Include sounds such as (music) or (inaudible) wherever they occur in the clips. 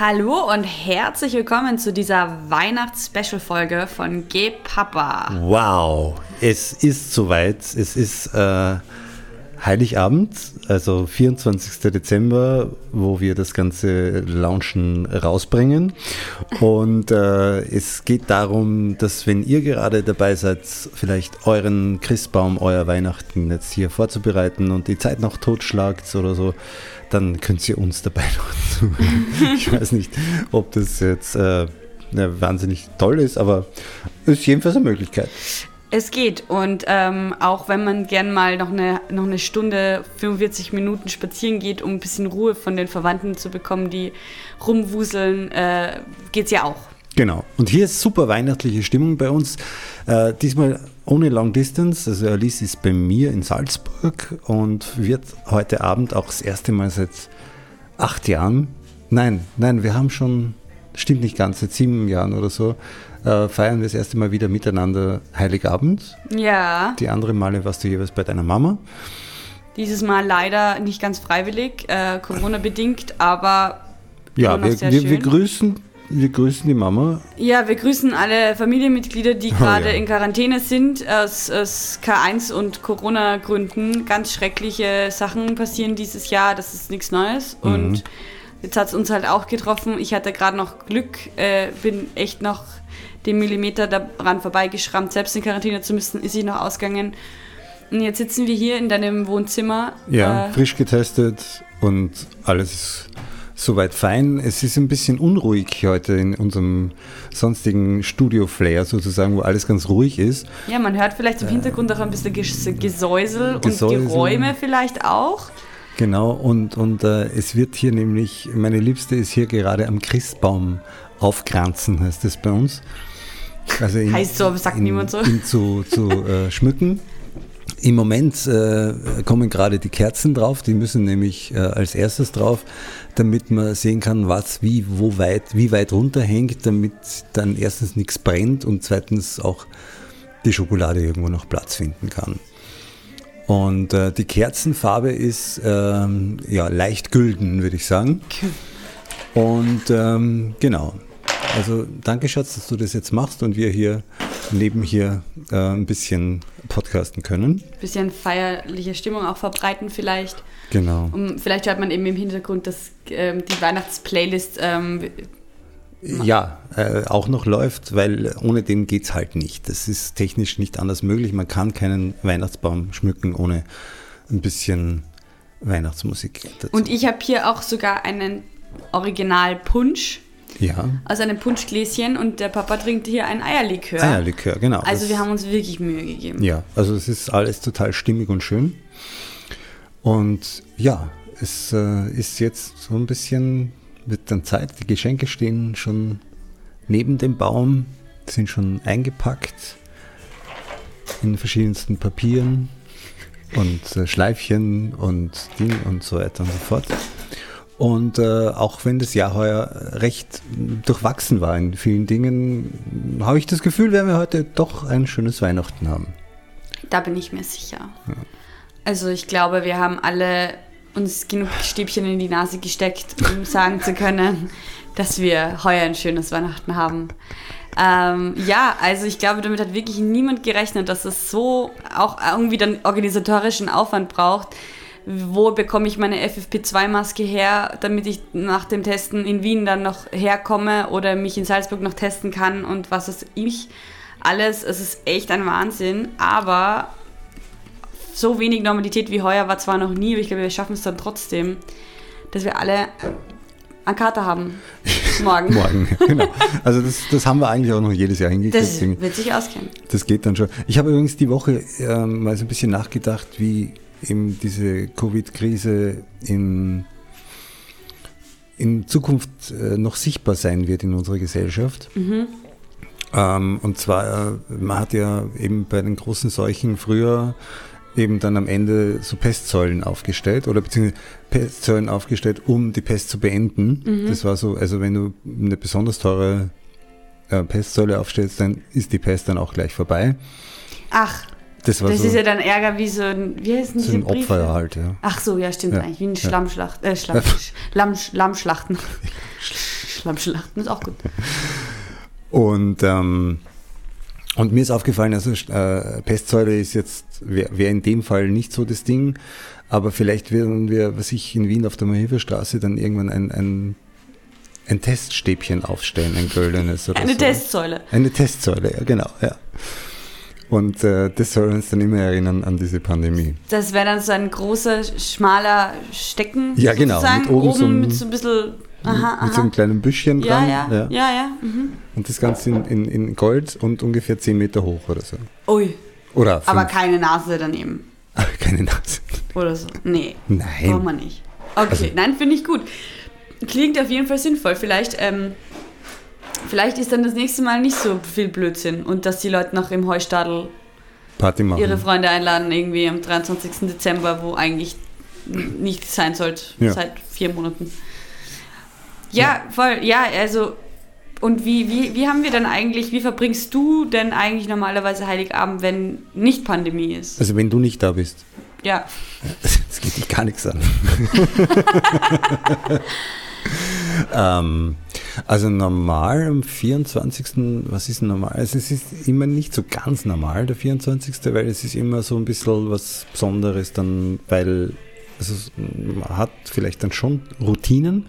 Hallo und herzlich willkommen zu dieser Weihnachts-Special-Folge von G Papa. Wow, es ist soweit. Es ist äh, Heiligabend, also 24. Dezember, wo wir das ganze Launchen rausbringen. Und äh, es geht darum, dass wenn ihr gerade dabei seid, vielleicht euren Christbaum, euer Weihnachten jetzt hier vorzubereiten und die Zeit noch totschlagt oder so, dann könnt ihr uns dabei (laughs) noch zuhören. ich weiß nicht, ob das jetzt äh, wahnsinnig toll ist, aber es ist jedenfalls eine Möglichkeit. Es geht und ähm, auch wenn man gern mal noch eine, noch eine Stunde, 45 Minuten spazieren geht, um ein bisschen Ruhe von den Verwandten zu bekommen, die rumwuseln, äh, geht es ja auch. Genau. Und hier ist super weihnachtliche Stimmung bei uns. Äh, diesmal ohne Long Distance. Also Alice ist bei mir in Salzburg und wird heute Abend auch das erste Mal seit acht Jahren. Nein, nein, wir haben schon, stimmt nicht ganz, seit sieben Jahren oder so, äh, feiern wir das erste Mal wieder miteinander Heiligabend. Ja. Die andere Male warst du jeweils bei deiner Mama. Dieses Mal leider nicht ganz freiwillig, äh, Corona-bedingt, aber. Ja, wir, wir, wir, grüßen, wir grüßen die Mama. Ja, wir grüßen alle Familienmitglieder, die gerade oh, ja. in Quarantäne sind, aus, aus K1 und Corona-Gründen. Ganz schreckliche Sachen passieren dieses Jahr, das ist nichts Neues. Mhm. Und jetzt hat es uns halt auch getroffen. Ich hatte gerade noch Glück, äh, bin echt noch den Millimeter daran vorbeigeschrammt, selbst in Quarantäne zu müssen, ist ich noch ausgegangen. Und jetzt sitzen wir hier in deinem Wohnzimmer. Ja, äh, frisch getestet und alles ist soweit fein. Es ist ein bisschen unruhig heute in unserem sonstigen Studio-Flair sozusagen, wo alles ganz ruhig ist. Ja, man hört vielleicht im Hintergrund auch ein bisschen Gesäusel, Gesäusel. und Geräume vielleicht auch. Genau, und, und äh, es wird hier nämlich, meine Liebste ist hier gerade am Christbaum aufkranzen, heißt das bei uns. Also ihn, heißt so, aber sagt ihn, niemand so. Zu, zu äh, schmücken. Im Moment äh, kommen gerade die Kerzen drauf, die müssen nämlich äh, als erstes drauf, damit man sehen kann, was wie, wo weit, wie weit runterhängt, damit dann erstens nichts brennt und zweitens auch die Schokolade irgendwo noch Platz finden kann. Und äh, die Kerzenfarbe ist ähm, ja leicht gülden, würde ich sagen. Und ähm, genau, also danke Schatz, dass du das jetzt machst und wir hier neben hier äh, ein bisschen podcasten können. Ein bisschen feierliche Stimmung auch verbreiten vielleicht. Genau. Um, vielleicht hört man eben im Hintergrund, dass ähm, die Weihnachtsplaylist ähm, ja, äh, auch noch läuft, weil ohne den geht es halt nicht. Das ist technisch nicht anders möglich. Man kann keinen Weihnachtsbaum schmücken ohne ein bisschen Weihnachtsmusik dazu. Und ich habe hier auch sogar einen Original-Punsch ja. aus einem Punschgläschen und der Papa trinkt hier ein Eierlikör. Eierlikör, genau. Also wir haben uns wirklich Mühe gegeben. Ja, also es ist alles total stimmig und schön. Und ja, es äh, ist jetzt so ein bisschen, wird dann Zeit, die Geschenke stehen schon neben dem Baum, sind schon eingepackt in verschiedensten Papieren und äh, Schleifchen und Ding und so weiter und so fort. Und äh, auch wenn das Jahr heuer recht durchwachsen war in vielen Dingen, habe ich das Gefühl, werden wir heute doch ein schönes Weihnachten haben. Da bin ich mir sicher. Ja. Also ich glaube, wir haben alle uns genug Stäbchen in die Nase gesteckt, um (laughs) sagen zu können, dass wir heuer ein schönes Weihnachten haben. Ähm, ja, also ich glaube, damit hat wirklich niemand gerechnet, dass es so auch irgendwie dann organisatorischen Aufwand braucht, wo bekomme ich meine FFP2-Maske her, damit ich nach dem Testen in Wien dann noch herkomme oder mich in Salzburg noch testen kann und was weiß ich. Alles, es ist echt ein Wahnsinn, aber so wenig Normalität wie heuer war zwar noch nie, aber ich glaube, wir schaffen es dann trotzdem, dass wir alle an Kater haben. (laughs) Morgen. Morgen, genau. Also das, das haben wir eigentlich auch noch jedes Jahr hingekriegt. Das wird sich auskennen. Das geht dann schon. Ich habe übrigens die Woche ähm, mal so ein bisschen nachgedacht, wie eben diese Covid-Krise in, in Zukunft äh, noch sichtbar sein wird in unserer Gesellschaft. Mhm. Ähm, und zwar, äh, man hat ja eben bei den großen Seuchen früher eben dann am Ende so Pestsäulen aufgestellt oder beziehungsweise Pestsäulen aufgestellt, um die Pest zu beenden. Mhm. Das war so, also wenn du eine besonders teure äh, Pestsäule aufstellst, dann ist die Pest dann auch gleich vorbei. Ach. Das, das so ist ja dann Ärger wie so ein, wie heißt so ein Opfer halt, ja. Ach so, ja, stimmt ja. eigentlich, wie ein Schlammschlacht, äh, Schlamm, Lamm, Lammschlachten. beim (laughs) Schlachten ist auch gut. Und, ähm, und mir ist aufgefallen, also äh, Pestsäure ist jetzt, wäre wär in dem Fall nicht so das Ding, aber vielleicht werden wir, was ich in Wien auf der Mahilferstraße dann irgendwann ein, ein, ein Teststäbchen aufstellen, ein goldenes oder Eine so. Testsäule. Eine Testsäule, ja, genau, ja. Und äh, das soll uns dann immer erinnern an diese Pandemie. Das wäre dann so ein großer, schmaler Stecken. Ja, genau, sozusagen, mit oben oben so ein- mit so ein bisschen. Aha, Mit so aha. einem kleinen Büschchen Ja, dran. ja, ja, ja. Mhm. Und das Ganze in, in, in Gold und ungefähr 10 Meter hoch oder so. Ui, Oder fünf. aber keine Nase daneben. keine Nase. Oder so. Nee. Nein. Braucht man nicht. Okay, Also- nein, finde ich gut. Klingt auf jeden Fall sinnvoll. Vielleicht, ähm, vielleicht ist dann das nächste Mal nicht so viel Blödsinn und dass die Leute noch im Heustadel ihre Freunde einladen, irgendwie am 23. Dezember, wo eigentlich nicht sein sollte, Ja. seit vier Monaten. Ja, voll, ja, also. Und wie, wie, wie haben wir dann eigentlich, wie verbringst du denn eigentlich normalerweise Heiligabend, wenn nicht Pandemie ist? Also wenn du nicht da bist. Ja, (laughs) Das geht dich gar nichts an. (laughs) ähm, also normal am 24. Was ist normal? Also es ist immer nicht so ganz normal, der 24., weil es ist immer so ein bisschen was Besonderes dann, weil also man hat vielleicht dann schon Routinen,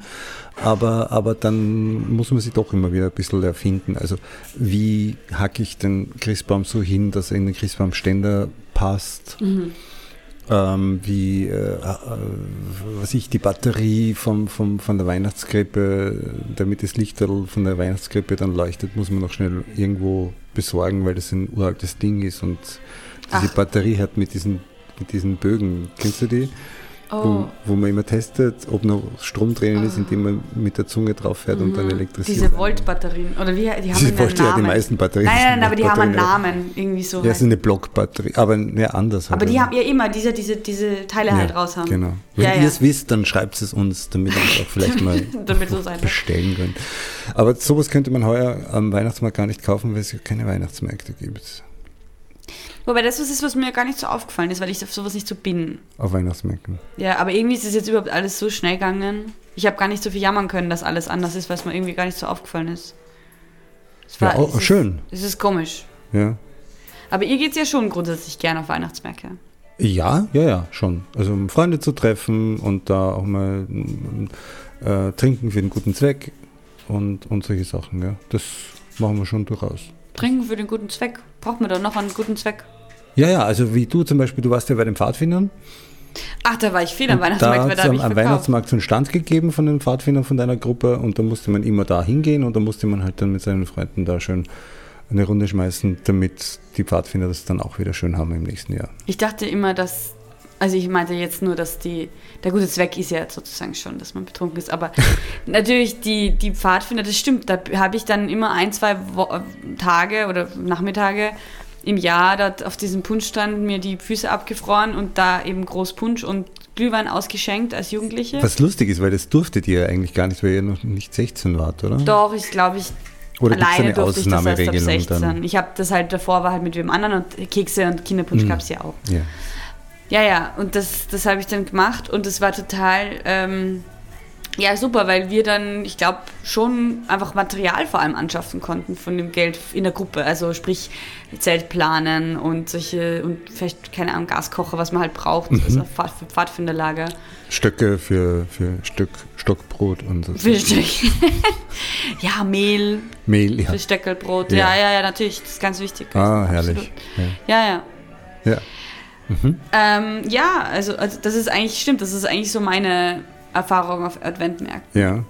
aber, aber dann muss man sich doch immer wieder ein bisschen erfinden. Also wie hacke ich den Christbaum so hin, dass er in den Christbaumständer passt? Ähm, wie äh, äh, was ich die Batterie vom, vom, von der Weihnachtskrippe, damit das Lichterl von der Weihnachtskrippe dann leuchtet, muss man noch schnell irgendwo besorgen, weil das ein uraltes Ding ist und diese Ach. Batterie hat mit diesen, mit diesen Bögen, kennst du die? Oh. Wo, wo man immer testet, ob noch Strom drinnen ist, indem man mit der Zunge drauf fährt und dann elektrisiert. Mhm. Diese Volt-Batterien. Oder wie, die haben Diese einen Volt, ja, Namen. die meisten Batterien Nein, nein, sind nein, aber die haben einen. Namen. Irgendwie so. Ja, heißt- ist eine Blockbatterie, aber ja, anders. aber halt. die haben ja immer diese, diese, diese Teile halt raus haben. Genau. Wenn Ja, ihr ja. es wisst, dann schreibt es uns, damit wir es auch vielleicht mal (laughs) wird. bestellen können. Aber sowas könnte man heuer am Weihnachtsmarkt gar nicht kaufen, weil es ja keine Weihnachtsmärkte gibt. Wobei das was ist, was mir gar nicht so aufgefallen ist, weil ich auf sowas nicht so bin. Auf Weihnachtsmärkten. Ja, aber irgendwie ist es jetzt überhaupt alles so schnell gegangen. Ich habe gar nicht so viel jammern können, dass alles anders ist, weil es mir irgendwie gar nicht so aufgefallen ist. Es Ja, auch es ist, schön. Es ist komisch. Ja. Aber ihr geht ja schon grundsätzlich gerne auf Weihnachtsmärkte. Ja, ja, ja, schon. Also um Freunde zu treffen und da auch mal äh, trinken für den guten Zweck und, und solche Sachen, ja. Das machen wir schon durchaus. Trinken für den guten Zweck. Braucht man doch noch einen guten Zweck. Ja, ja, also wie du zum Beispiel, du warst ja bei den Pfadfindern. Ach, da war ich viel am Weihnachtsmarkt, da da am. Weihnachtsmarkt so einen Stand gegeben von den Pfadfindern von deiner Gruppe und da musste man immer da hingehen und da musste man halt dann mit seinen Freunden da schön eine Runde schmeißen, damit die Pfadfinder das dann auch wieder schön haben im nächsten Jahr. Ich dachte immer, dass. Also ich meinte jetzt nur, dass die. Der gute Zweck ist ja sozusagen schon, dass man betrunken ist. Aber (laughs) natürlich die, die Pfadfinder, das stimmt. Da habe ich dann immer ein, zwei Wo Tage oder Nachmittage im Jahr dort auf diesem Punschstand mir die Füße abgefroren und da eben groß Punsch und Glühwein ausgeschenkt als Jugendliche. Was lustig ist, weil das durftet ihr ja eigentlich gar nicht, weil ihr noch nicht 16 wart, oder? Doch, ich glaube, ich Oder gibt es eine durfte ich das erst ab Ausnahmeregelung 16. dann? Ich habe das halt davor war halt mit wem anderen und Kekse und Kinderpunsch Mhm. gab es ja auch. Ja. Ja, ja, und das, das habe ich dann gemacht und es war total, ähm, ja, super, weil wir dann, ich glaube, schon einfach Material vor allem anschaffen konnten von dem Geld in der Gruppe. Also sprich Zelt planen und solche, und vielleicht, keine Ahnung, Gaskocher, was man halt braucht, Mhm. also Pfad, für Pfadfinderlager. Stöcke für, für Stück, Stockbrot und so. Für Stöck- (laughs) ja, Mehl Mehl, ja. für Stöckelbrot. Ja. Ja. ja, ja, natürlich, das ist ganz wichtig. Ah, herrlich. Absolut. Ja. Ja, ja. Ja. Ähm, ja, also, also das ist eigentlich, stimmt, das ist eigentlich so meine Erfahrung auf Adventmärkten. Ja.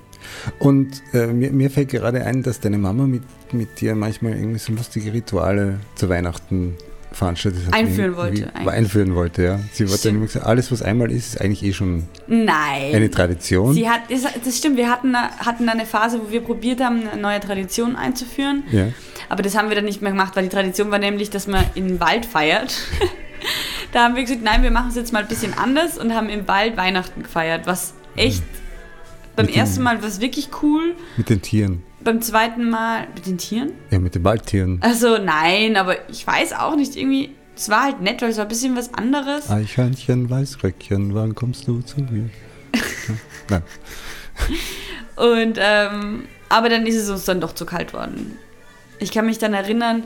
Und äh, mir, mir fällt gerade ein, dass deine Mama mit, mit dir manchmal irgendwie so lustige Rituale zu Weihnachten veranstaltet hat. Einführen wollte, eigentlich. einführen wollte, ja. Sie Stimmt. immer gesagt, alles was einmal ist, ist eigentlich eh schon Nein. eine Tradition. Sie hat, das, das stimmt, wir hatten, hatten eine Phase, wo wir probiert haben, eine neue Tradition einzuführen. ja. Aber das haben wir dann nicht mehr gemacht, weil die Tradition war nämlich, dass man im Wald feiert. (laughs) da haben wir gesagt, nein, wir machen es jetzt mal ein bisschen anders und haben im Wald Weihnachten gefeiert, was echt beim Mit ersten Mal war es wirklich cool, Mit den Tieren. beim zweiten Mal mit den Tieren. Ja, mit den Waldtieren. Also nein, aber ich weiß auch nicht, irgendwie, es war halt nett, weil es war ein bisschen was anderes. Eichhörnchen, Weißröckchen, wann kommst du zu mir? (laughs) Nein. Und ähm, Aber dann ist es uns dann doch zu kalt worden. Ich kann mich dann erinnern,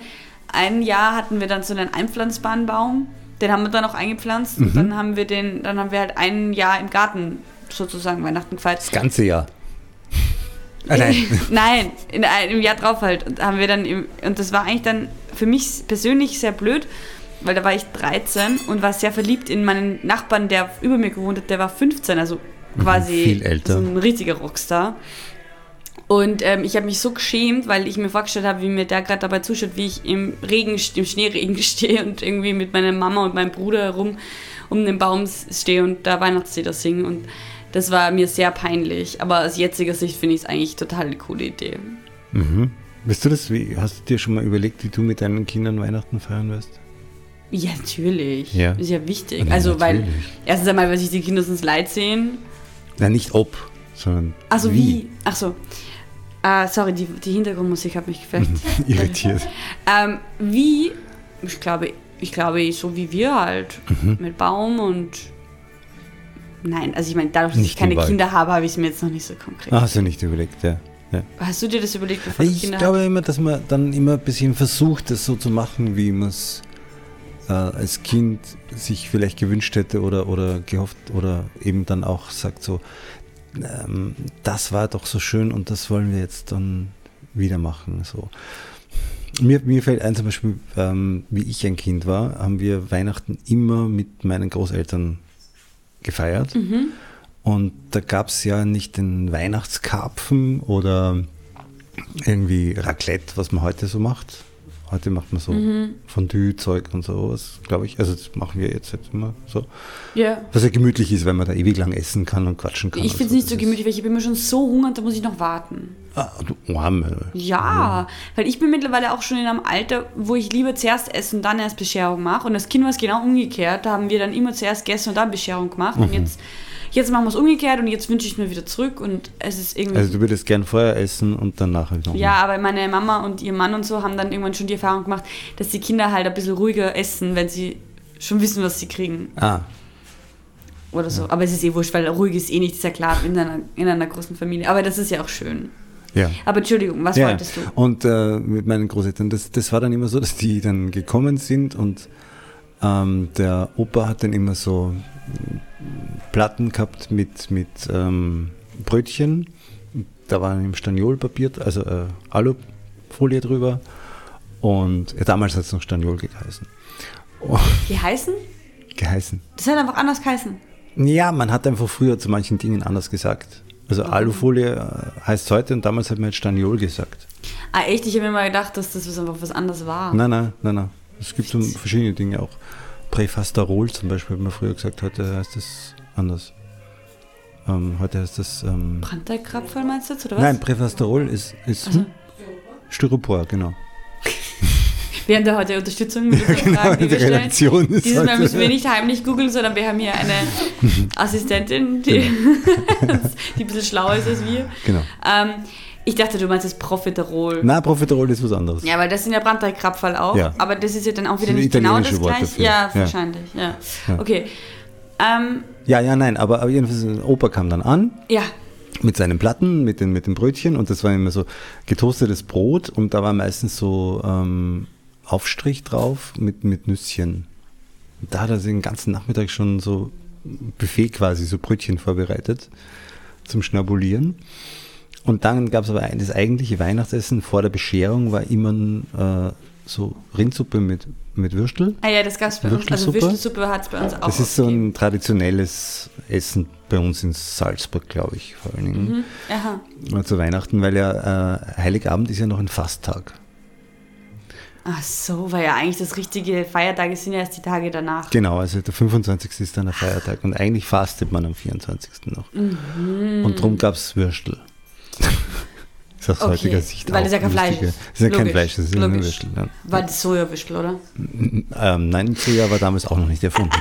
ein Jahr hatten wir dann so einen einpflanzbaren Baum. Den haben wir dann auch eingepflanzt. Und dann haben wir den, dann haben wir halt ein Jahr im Garten sozusagen Weihnachten gefeiert. Das ganze Jahr. Ah, (laughs) nein. (laughs) Nein, in, ein- im Jahr drauf halt. Und haben wir dann im, und das war eigentlich dann für mich persönlich sehr blöd, weil da war ich 13 und war sehr verliebt in meinen Nachbarn, der über mir gewohnt hat, der war 15, also quasi Mhm, viel älter. so ein richtiger Rockstar. Und ähm, ich habe mich so geschämt, weil ich mir vorgestellt habe, wie mir der gerade dabei zuschaut, wie ich im Regen, im Schneeregen (laughs) stehe und irgendwie mit meiner Mama und meinem Bruder herum um den Baum stehe und da Weihnachtslieder singe. Und das war mir sehr peinlich. Aber aus jetziger Sicht finde ich es eigentlich total eine coole Idee. Mhm. Weißt du das? Wie, hast du dir schon mal überlegt, wie du mit deinen Kindern Weihnachten feiern wirst? Ja, natürlich. Ja. Ist ja wichtig. Ja, also, weil natürlich. erstens einmal, weil sich die Kinder sonst leid sehen. Nein, nicht ob, sondern Also wie? Ach so. Ah, sorry, die, die Hintergrundmusik hat mich vielleicht (laughs) irritiert. Ähm, wie? Ich glaube, ich glaube, so wie wir halt. Mhm. Mit Baum und. Nein, also ich meine, dadurch, dass Nicht ich keine. Kinder habe, habe ich es mir jetzt noch nicht so konkret. Ah, hast du nicht überlegt, ja. ja. Hast du dir das überlegt, bevor du Ich Kinder glaube immer, dass man dann immer ein bisschen versucht, das so zu machen, wie man es äh, als Kind sich vielleicht gewünscht hätte oder, oder gehofft oder eben dann auch sagt so, ähm, das war doch so schön und das wollen wir jetzt dann wieder machen. So. Mir, mir fällt ein zum Beispiel, ähm, wie ich ein Kind war, haben wir Weihnachten immer mit meinen Großeltern gefeiert. Mhm. Und da gab es ja nicht den Weihnachtskarpfen oder irgendwie Raclette, was man heute so macht. Heute macht man so Mhm. Fondue-Zeug und sowas, glaube ich. Also das machen wir jetzt, jetzt immer so. Ja. Was ja gemütlich ist, weil man da ewig lang essen kann und quatschen kann. Ich finde es nicht so gemütlich, weil ich bin mir schon so hungrig, da muss ich noch warten. Ah, du Arme. Ja, weil ich bin mittlerweile auch schon in einem Alter, wo ich lieber zuerst essen und dann erst Bescherung mache. Und das Kind war es genau umgekehrt. Da haben wir dann immer zuerst gegessen und dann Bescherung gemacht. Mhm. Und jetzt, jetzt machen wir es umgekehrt und jetzt wünsche ich es mir wieder zurück. Und es ist irgendwie. Also du würdest gern vorher essen und dann nachher noch. ja, aber meine Mama und ihr Mann und so haben dann irgendwann schon die Erfahrung gemacht, dass die Kinder halt ein bisschen ruhiger essen, wenn sie schon wissen, was sie kriegen. Ah, Oder so. Aber es ist eh wurscht, weil ruhig ist eh nicht, ist ja klar, in einer, in einer großen Familie. Aber das ist ja auch schön. ja. Aber Entschuldigung, was ja. wolltest du? Und äh, mit meinen Großeltern, das, das war dann immer so, dass die dann gekommen sind und ähm, der Opa hat dann immer so Platten gehabt mit, mit ähm, Brötchen. Da war im Staniolpapier, also äh, Alufolie drüber. Und ja, damals hat es noch Staniol geheißen. Oh, Die heißen? geheißen. Das hat einfach anders geheißen. Ja, man hat einfach früher zu manchen Dingen anders gesagt. Also Alufolie äh, heißt heute und damals hat man jetzt Staniol gesagt. Ah, echt? Ich habe mir mal gedacht, dass das was einfach was anderes war. Nein, nein, nein, nein. Es gibt so verschiedene Dinge auch. Präfasterol zum Beispiel hat man früher gesagt, heute heißt das anders. Ähm, heute heißt das. Ähm, Brandteigkrapferl meinst du jetzt, oder was? nein, Präfasterol ist, ist Also-? Styropor, genau. (laughs) Wir haben da heute Unterstützung mit (laughs) unseren Genau, Fragen, die wir stellen. Redaktion ist Dieses Mal müssen wir nicht heimlich googeln, sondern wir haben hier eine (laughs) Assistentin, die, die ein bisschen schlauer ist als wir. Genau. Ähm, ich dachte, du meinst das Profiterol. Na, Profiterol ist was anderes. Ja, weil das sind ja Brandteigkrapferl auch. Ja. Aber das ist ja dann auch wieder nicht genau das Worte gleiche. Ja, Ja. wahrscheinlich. Ja. Ja. Okay. Ähm, Ja, ja, nein, aber, aber jedenfalls, Opa kam dann an ja. mit seinen Platten, mit den, mit den Brötchen und das war immer so getoastetes Brot und da war meistens so ähm, Aufstrich drauf mit, mit Nüsschen. Und da hat er sich den ganzen Nachmittag schon so Buffet quasi, so Brötchen vorbereitet zum Schnabulieren. Und dann gab es aber das eigentliche Weihnachtsessen vor der Bescherung war immer äh, so Rindsuppe mit, mit Würstel. Ah ja, das gab es bei uns. Also Würstelsuppe? Hat es bei uns auch. Das ist so ein traditionelles Essen bei uns in Salzburg, glaube ich, vor allen Dingen. Mhm. Aha. Mal Zu Weihnachten, weil ja äh, Heiligabend ist ja noch ein Fasttag. Ach so, weil ja eigentlich das richtige Feiertage sind ja erst die Tage danach. Genau, also der 25. ist dann der Feiertag und eigentlich fastet man am 24. noch. Mhm. Und darum gab es Würstel. Ist aus Okay, heutiger Sicht weil es ja kein Fleisch ist. Es ist ja kein Logisch, Fleisch, das ist logisch. Würstel. Ja. War das Sojawürstel, oder? Ähm, nein, Soja war damals auch noch nicht erfunden.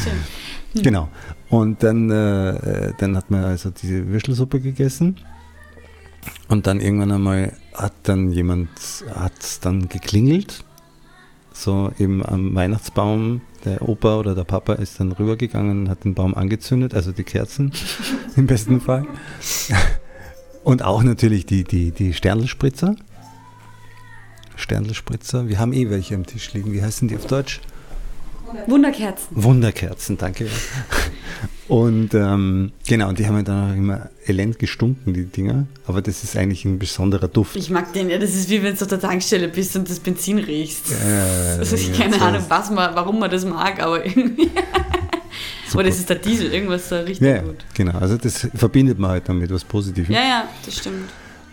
Stimmt. Genau. Und dann, äh, äh, dann hat man also diese Würstelsuppe gegessen. Und dann irgendwann einmal hat dann jemand, hat dann geklingelt. So eben am Weihnachtsbaum, der Opa oder der Papa ist dann rübergegangen und hat den Baum angezündet, also die Kerzen (laughs) im besten Fall. Und auch natürlich die, die, die Sternlspritzer. Sternlspritzer. Wir haben eh welche am Tisch liegen. Wie heißen die auf Deutsch? Wunderkerzen. Wunderkerzen, danke. Und ähm, genau, und die haben ja dann auch immer elend gestunken, die Dinger. Aber das ist eigentlich ein besonderer Duft. Ich mag den ja, das ist wie wenn du auf der Tankstelle bist und das Benzin riechst. Äh, Also ich keine so- Ahnung, was man, warum man das mag, aber irgendwie. (laughs) aber das ist der Diesel, irgendwas so richtig Ja, gut. genau. Also das verbindet man halt damit was Positives. Ja, ja, das stimmt.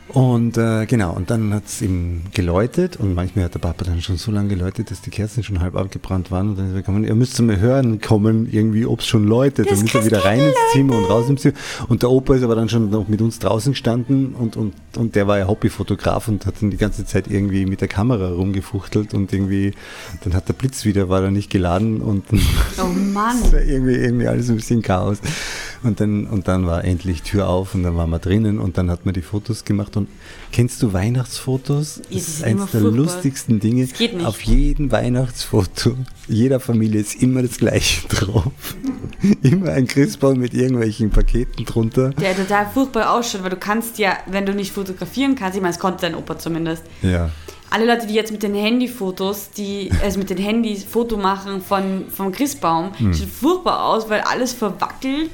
Und äh, genau, und dann hat es eben geläutet und manchmal hat der Papa dann schon so lange geläutet, dass die Kerzen schon halb abgebrannt waren und dann ist er gekommen, ihr müsst mal hören kommen, irgendwie, ob es schon läutet. Das Dann ist er wieder rein ins Zimmer und raus ins Zimmer. Und der Opa ist aber dann schon noch mit uns draußen gestanden und, und, und der war ja Hobbyfotograf und hat dann die ganze Zeit irgendwie mit der Kamera rumgefuchtelt und irgendwie, dann hat der Blitz wieder, war er nicht geladen und Oh Mann. (laughs) irgendwie, irgendwie alles ein bisschen Chaos. Und dann, und dann war endlich Tür auf und dann waren wir drinnen und dann hat man die Fotos gemacht. Und kennst du Weihnachtsfotos? Das ist ist eines der furchtbar. lustigsten Dinge. Das geht nicht. Auf jedem Weihnachtsfoto, jeder Familie ist immer das gleiche (laughs) drauf. immer ein Christbaum mit irgendwelchen Paketen drunter. Der total furchtbar ausschaut, weil du kannst ja, wenn du nicht fotografieren kannst, ich meine, es konnte dein Opa zumindest, Ja. Alle Leute, die jetzt mit den Handyfotos, die, also mit den Handys Foto machen von, vom Christbaum, Hm. sieht furchtbar aus, weil alles verwackelt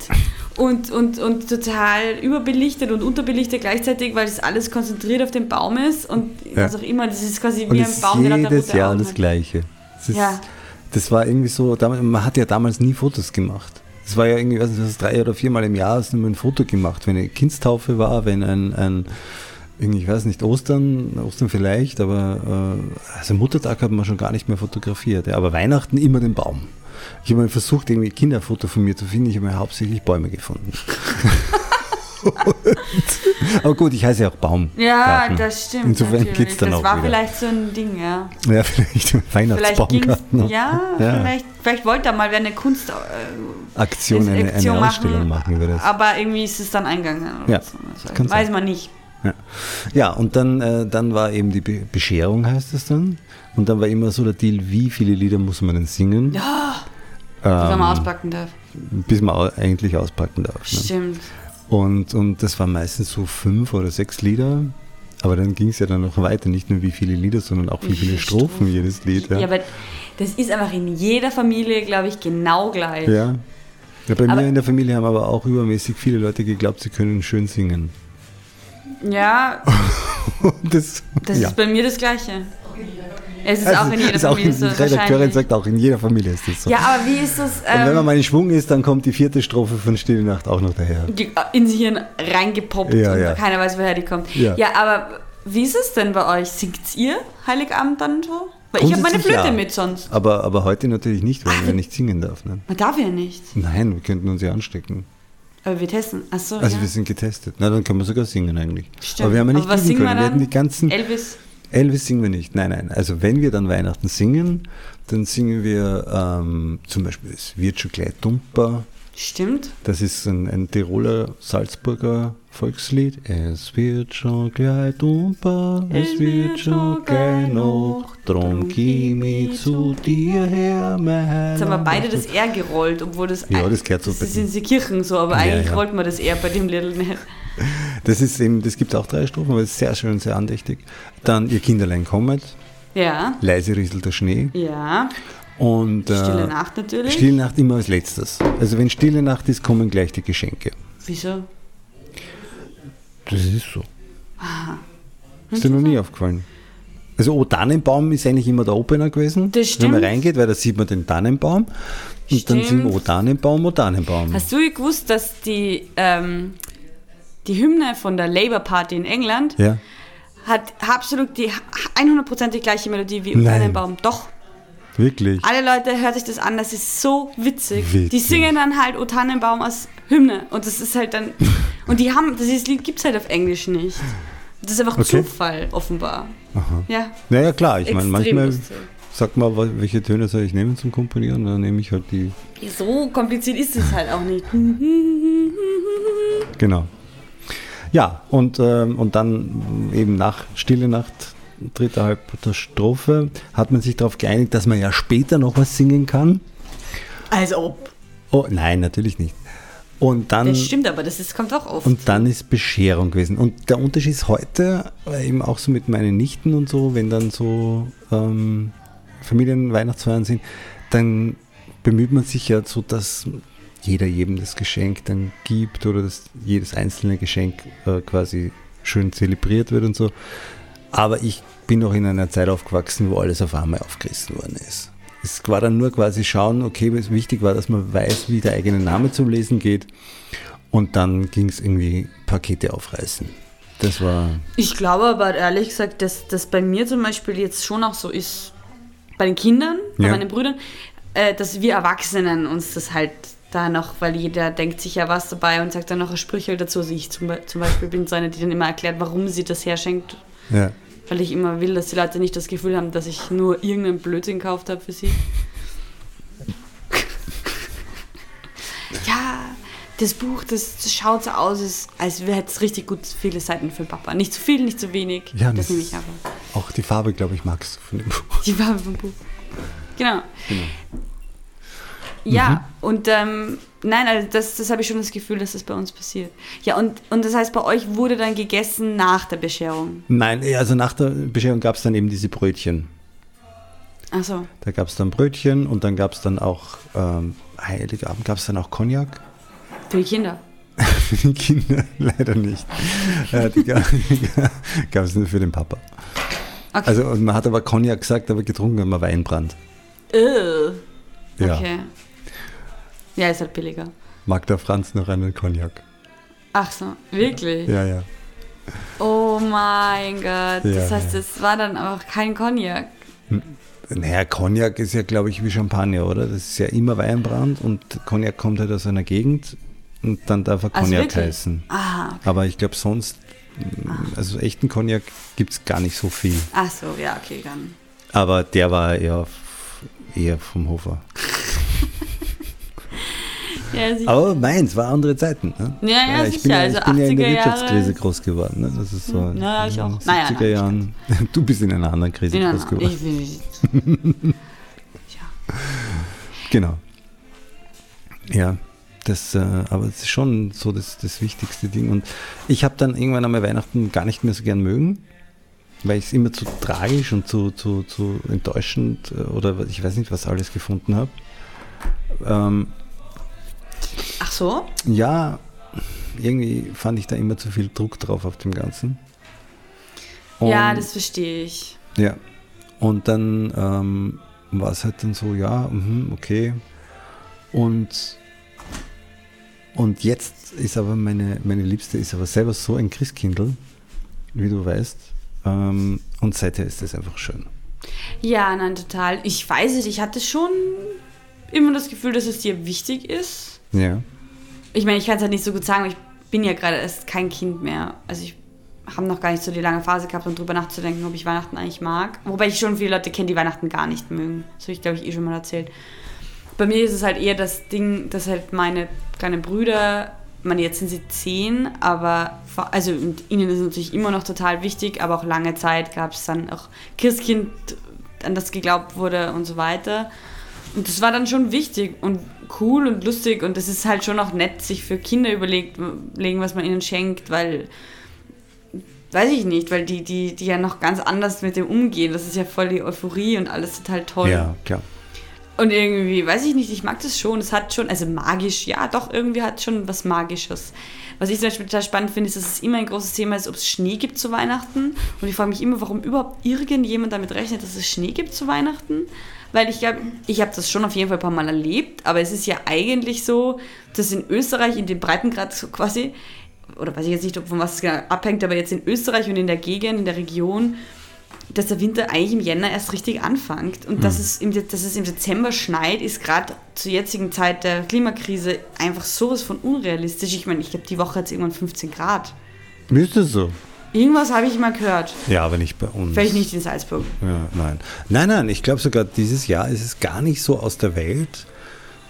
und, und, und total überbelichtet und unterbelichtet gleichzeitig, weil das alles konzentriert auf den Baum ist und Ja. was auch immer, das ist quasi Und wie ein Baum, der jedes Jahr Augen das hat. Gleiche. Es ist, Ja. Das war irgendwie so, man hat ja damals nie Fotos gemacht. Es war ja irgendwie, weiß nicht, das drei oder viermal im Jahr hast du nur ein Foto gemacht. Wenn eine Kindstaufe war, wenn ein, ein ich weiß nicht, Ostern, Ostern vielleicht, aber äh, also Muttertag hat man schon gar nicht mehr fotografiert. Ja, aber Weihnachten immer den Baum. Ich habe mal versucht, irgendwie Kinderfoto von mir zu finden. Ich habe mir hauptsächlich Bäume gefunden. Und, (laughs) aber gut, ich heiße ja auch Baum. Ja, das stimmt. Insofern natürlich. geht's dann das auch war wieder. vielleicht so ein Ding, ja. Ja, (laughs) vielleicht Weihnachtsbaumgarten. ja, Ja. Vielleicht, vielleicht wollte er mal wer eine Kunst äh, Aktion, eine, eine Ausstellung machen wir das. Aber irgendwie ist es dann eingegangen. Ja, so. das Das weiß sein. man nicht. Ja, ja und dann, äh, dann war eben die Be Bescherung, heißt es dann. Und dann war immer so der Deal, wie viele Lieder muss man denn singen, Ja, ähm, wenn man auspacken darf. bis man eigentlich auspacken darf. Ne? Stimmt. Und, und das waren meistens so fünf oder sechs Lieder. Aber dann ging es ja dann noch weiter, nicht nur wie viele Lieder, sondern auch wie, viele Strophen. jedes Lied. Ja. Ja, aber das ist einfach in jeder Familie, glaube ich, genau gleich. ja. ja bei Aber- mir in der Familie haben aber auch übermäßig viele Leute geglaubt, sie können schön singen. Ja, (laughs) das, das ja. ist bei mir das Gleiche. Es ist Also, auch in jeder ist auch Familie in, so. die Redakteurin sagt auch, in jeder Familie ist das so. Ja, aber wie ist das? Und wenn man Ähm, mal in Schwung ist, dann kommt die vierte Strophe von Stille Nacht auch noch daher. die in sich Hirn reingepoppt Ja, und ja. keiner weiß, woher die kommt. Ja. Ja. aber wie ist es denn bei euch? Singt ihr Heiligabend dann so? Weil ich habe meine Flöte mit sonst. Aber, aber heute natürlich nicht, weil Ach, man ja nicht singen darf. Ne? Man darf ja nicht. Nein, wir könnten uns ja anstecken. Aber wir testen. Achso, Also ja. wir sind getestet. Na, dann können wir sogar singen eigentlich. Stimmt. Aber wir haben ja nicht singen wir können. Wir hätten dann? die ganzen. Elvis. Elvis singen wir nicht. Nein, nein. Also wenn wir dann Weihnachten singen, dann singen wir ähm, zum Beispiel Es wird schon gleich dumper. Stimmt. Das ist ein, ein Tiroler Salzburger Volkslied. Es wird schon gleich dumper, es, wird schon gleich noch, drum geh zu dir her, mein Jetzt haben wir beide das R gerollt, obwohl das. Ja, das gehört so Das ist in den Kirchen so, aber Ja, eigentlich ja. rollt man das R bei dem Little nicht. Das ist eben, das gibt auch drei Strophen, aber es ist sehr schön, sehr andächtig. Dann Ihr Kinderlein kommet, Ja. leise rieselt der Schnee Ja. und äh, Stille Nacht natürlich. Stille Nacht immer als letztes. Also wenn Stille Nacht ist, kommen gleich die Geschenke. Wieso? Das ist so. Ist dir noch nie aufgefallen? Also O Tannenbaum ist eigentlich immer der Opener gewesen, Das wenn man stimmt. reingeht, weil da sieht man den Tannenbaum und dann Stimmt. singen O Tannenbaum, O Tannenbaum. Hast du gewusst, dass die, ähm, die Hymne von der Labour Party in England ja. hat absolut die 100% die gleiche Melodie wie Nein. Tannenbaum? Doch. Wirklich. Alle Leute hört sich das an, das ist so witzig. Witzig. Die singen dann halt O Tannenbaum als Hymne und das ist halt dann und die haben das Lied gibt es halt auf Englisch nicht. Das ist einfach Okay. Zufall offenbar. Ja. Naja, klar, ich meine, manchmal lustig. sagt man, welche Töne soll ich nehmen zum Komponieren, dann nehme ich halt die, So kompliziert ist es halt auch nicht. (laughs) genau. Ja, und, ähm, und dann eben nach Stille Nacht, dritte Halb der Strophe, hat man sich darauf geeinigt, dass man ja später noch was singen kann. Als ob. Oh, nein, natürlich nicht. Und dann, Das stimmt, aber das ist, kommt auch oft. und dann ist Bescherung gewesen. Und der Unterschied ist heute, äh, eben auch so mit meinen Nichten und so, wenn dann so ähm, Familienweihnachtsfeiern sind, dann bemüht man sich ja so, dass jeder jedem das Geschenk dann gibt oder dass jedes einzelne Geschenk äh, quasi schön zelebriert wird und so. Aber ich bin noch in einer Zeit aufgewachsen, wo alles auf einmal aufgerissen worden ist. Es war dann nur quasi schauen, okay, was wichtig war, dass man weiß, wie der eigene Name zum Lesen geht. Und dann ging es irgendwie Pakete aufreißen. Das war, Ich glaube aber ehrlich gesagt, dass das bei mir zum Beispiel jetzt schon auch so ist, bei den Kindern, bei Ja. meinen Brüdern, äh, dass wir Erwachsenen uns das halt da noch, weil jeder denkt sich ja was dabei und sagt dann noch ein Sprüchel dazu. Also ich zum, Be- zum Beispiel bin so eine, die dann immer erklärt, warum sie das herschenkt, ja. Weil ich immer will, dass die Leute nicht das Gefühl haben, dass ich nur irgendeinen Blödsinn gekauft habe für sie. ja, das Buch, das, das schaut so aus, als- als wäre es richtig gut viele Seiten für Papa. Nicht zu viel, nicht zu wenig. Ja, das das- nehme ich aber. Auch die Farbe, glaube ich, magst du von dem Buch. Die Farbe vom Buch. Genau. Genau. Ja, Mhm. und ähm, nein, also das, das habe ich schon das Gefühl, dass das bei uns passiert. Ja, und, und das heißt, bei euch wurde dann gegessen nach der Bescherung. Nein, also nach der Bescherung gab es dann eben diese Brötchen. Achso. Da gab es dann Brötchen und dann gab es dann auch ähm, Heiligabend gab es dann auch Cognac. Für die Kinder. (laughs) Für die Kinder (laughs) leider nicht. Äh, die (laughs) gab es nur für den Papa. Okay. Also man hat aber Cognac gesagt, aber getrunken haben wir Weinbrand. Äh. Ja. Okay. Ja, ist halt billiger. Mag der Franz noch einen Cognac? Ach so, wirklich? Ja, ja. Oh mein Gott. das Ja, heißt, ja. es war dann auch kein Cognac. Naja, Cognac ist ja, glaube ich, wie Champagner, oder? Das ist ja immer Weinbrand und Cognac kommt halt aus einer Gegend und dann darf er Also Cognac wirklich? heißen. Ah, okay. Aber ich glaube sonst, also echten Cognac gibt es gar nicht so viel. Ach so, ja, okay, dann. Aber der war eher, eher vom Hofer. (laughs) Ja, Aber meins war andere Zeiten. Ne? Ja, ja, ich sicher, bin ja, also ich bin ja in der 80er Jahre- Wirtschaftskrise groß geworden. Ne? Das ist so Ja, ich auch. in den Naja, 70er nein, Jahren. (laughs) Du bist in einer anderen Krise Ja, groß geworden. ich, ich, ja. (laughs) Genau. Ja, das, äh, aber es ist schon so das, das wichtigste Ding. Und ich habe dann irgendwann einmal Weihnachten gar nicht mehr so gern mögen, weil ich es immer zu tragisch und zu, zu, zu enttäuschend äh, oder ich weiß nicht, was alles gefunden habe. Ähm, Ach so? ja, irgendwie fand ich da immer zu viel Druck drauf auf dem Ganzen. ja, Und- das verstehe ich. Ja. Und dann ähm, war es halt dann so, ja, mhm, okay. Und, und jetzt ist aber meine, meine Liebste ist aber selber so ein Christkindl, wie du weißt. Ähm, und seither ist es einfach schön. Ja, nein, total. Ich weiß es, ich hatte schon immer das Gefühl, dass es dir wichtig ist. Ja. Ich meine, ich kann es halt nicht so gut sagen, aber ich bin ja gerade erst kein Kind mehr. Also ich habe noch gar nicht so die lange Phase gehabt, um drüber nachzudenken, ob ich Weihnachten eigentlich mag. Wobei ich schon viele Leute kenne, die Weihnachten gar nicht mögen. Das habe ich, glaube ich, eh schon mal erzählt. Bei mir ist es halt eher das Ding, dass halt meine kleinen Brüder, ich meine, jetzt sind sie zehn, aber also ihnen ist es natürlich immer noch total wichtig, aber auch lange Zeit gab es dann auch Christkind, an das geglaubt wurde und so weiter. Und das war dann schon wichtig und cool und lustig und es ist halt schon auch nett, sich für Kinder überlegt, legen, was man ihnen schenkt, weil, weiß ich nicht, weil die, die, die ja noch ganz anders mit dem umgehen. Das ist ja voll die Euphorie und alles total toll. Ja, klar. Und irgendwie, weiß ich nicht, ich mag das schon. Es hat schon, also magisch, ja, doch, irgendwie hat schon was Magisches. Was ich zum Beispiel total spannend finde, ist, dass es immer ein großes Thema ist, ob es Schnee gibt zu Weihnachten. Und ich frage mich immer, warum überhaupt irgendjemand damit rechnet, dass es Schnee gibt zu Weihnachten. Weil ich glaube, ich habe das schon auf jeden Fall ein paar Mal erlebt, aber es ist ja eigentlich so, dass in Österreich, in dem Breitengrad so quasi, oder weiß ich jetzt nicht, ob von was es genau abhängt, aber jetzt in Österreich und in der Gegend, in der Region, dass der Winter eigentlich im Jänner erst richtig anfängt. Und dass, es im, dass es im Dezember schneit, ist gerade zur jetzigen Zeit der Klimakrise einfach sowas von unrealistisch. Ich meine, ich glaube, die Woche hat es irgendwann 15 Grad. Ist das so? Irgendwas habe ich mal gehört. Ja, aber nicht bei uns. Vielleicht nicht in Salzburg. Ja, nein. Nein, nein, ich glaube sogar, dieses Jahr ist es gar nicht so aus der Welt,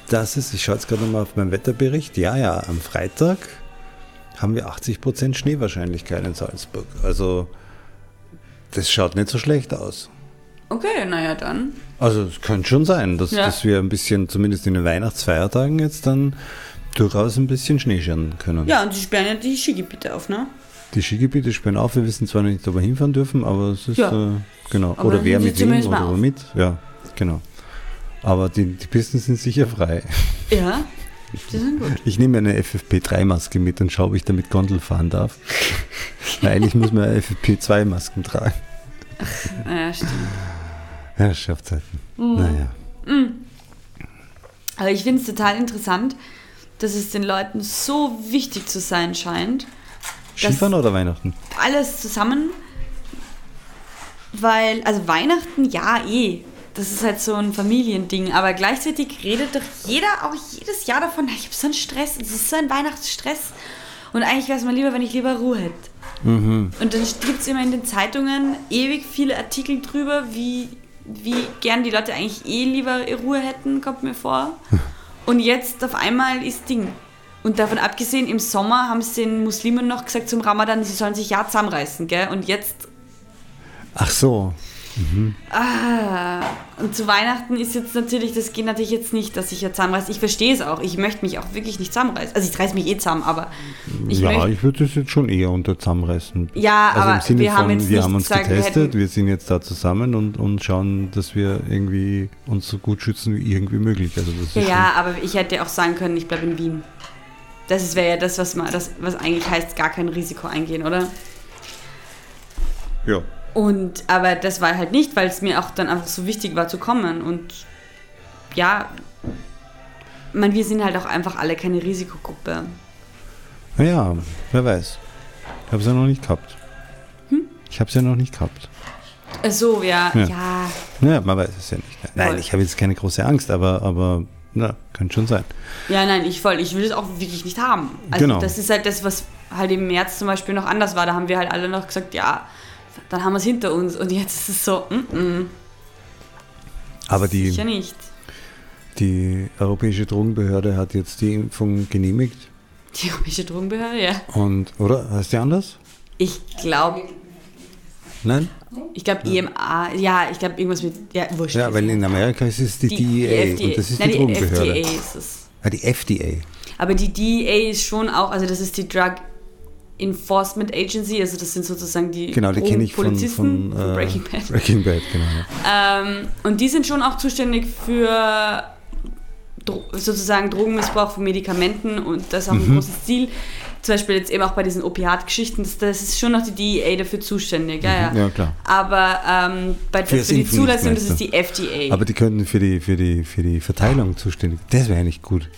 dass es, ich schaue jetzt gerade mal auf meinen Wetterbericht, ja, ja, am Freitag haben wir 80% Schneewahrscheinlichkeit in Salzburg. Also, das schaut nicht so schlecht aus. Okay, naja, dann. Also, es könnte schon sein, dass, Ja. dass wir ein bisschen, zumindest in den Weihnachtsfeiertagen jetzt dann durchaus ein bisschen Schnee scheren können. Ja, und sie sperren ja die Skigebiete auf, ne? Die Skigebiete sperren auf. Wir wissen zwar noch nicht, ob wir hinfahren dürfen, aber es ist, Ja. äh, genau. Aber oder wer mit wem oder womit. Ja, genau. Aber die, die Pisten sind sicher frei. Ja, die sind gut. Ich nehme eine FFP3-Maske mit und schaue, ob ich damit Gondel fahren darf. (laughs) Weil eigentlich muss man FFP2-Masken tragen. Ja, stimmt. Herrschaftszeiten. Mhm. Naja. Aber ich finde es total interessant, dass es den Leuten so wichtig zu sein scheint. Skifahren oder Weihnachten? Alles zusammen, weil, also Weihnachten, ja, eh. Das ist halt so ein Familiending, aber gleichzeitig redet doch jeder auch jedes Jahr davon, ich habe so einen Stress, es ist so ein Weihnachtsstress. Und eigentlich wäre es mal lieber, wenn ich lieber Ruhe hätte. Und dann gibt es immer in den Zeitungen ewig viele Artikel drüber, wie, wie gern die Leute eigentlich eh lieber Ruhe hätten, kommt mir vor. (laughs) Und jetzt auf einmal ist Ding. Und davon abgesehen, im Sommer haben es den Muslimen noch gesagt zum Ramadan, sie sollen sich ja zusammenreißen, gell? Und jetzt, Ach so. ah, und zu Weihnachten ist jetzt natürlich, das geht natürlich jetzt nicht, dass ich ja zusammenreiße. Ich verstehe es auch, ich möchte mich auch wirklich nicht zusammenreißen. Also ich reiße mich eh zusammen, aber ich ja, möchte, ich würde das jetzt schon eher unter zusammenreißen. Ja, also aber im Sinne wir von, haben jetzt wir haben uns gesagt, wir getestet, hätten- wir sind jetzt da zusammen und, und schauen, dass wir irgendwie uns so gut schützen wie irgendwie möglich. Also das Ja, ja, aber ich hätte auch sagen können, ich bleibe in Wien. Das wäre ja das, was man, das, was eigentlich heißt, gar kein Risiko eingehen, oder? ja. Und aber das war halt nicht, weil es mir auch dann einfach so wichtig war zu kommen. Und ja, man, wir sind halt auch einfach alle keine Risikogruppe. Naja, wer weiß. Ich habe es ja noch nicht gehabt. Hm? Ich habe es ja noch nicht gehabt. Ach So, ja, Ja. ja. Naja, man weiß es ja nicht. Nein, Voll. ich habe jetzt keine große Angst, aber, aber na, kann schon sein. Ja, nein, ich voll. Ich will es auch wirklich nicht haben. Also Genau. das ist halt das, was halt im März zum Beispiel noch anders war. Da haben wir halt alle noch gesagt, ja, dann haben wir es hinter uns. Und jetzt ist es so, mm -mm, Aber die, sicher nicht. die Europäische Drogenbehörde hat jetzt die Impfung genehmigt. Die Europäische Drogenbehörde, ja. Und, oder? Heißt die anders? Ich glaube, Nein? Ich glaube EMA, ja, ich glaube irgendwas mit, ja, wurscht. Ja, weil in Amerika ist es die, DEA und das ist Nein, die Drogenbehörde. FDA ist es. Ah, die FDA. Aber die DEA ist schon auch, also das ist die Drug Enforcement Agency, also das sind sozusagen die Genau, die kenne ich von, Polizisten von, äh, Breaking Bad. Breaking Bad, genau. ja. Ähm, und die sind schon auch zuständig für Dro sozusagen Drogenmissbrauch von Medikamenten und das auch Mhm. ein großes Ziel. Zum Beispiel jetzt eben auch bei diesen Opiatgeschichten, das, das ist schon noch die DEA dafür zuständig. Ja, ja. Mhm. Ja, klar. Aber ähm, bei, für, Fürs die Impfen Zulassung, das ist die FDA. Aber die könnten für die, für die, für die Verteilung zuständig. Das wäre eigentlich gut.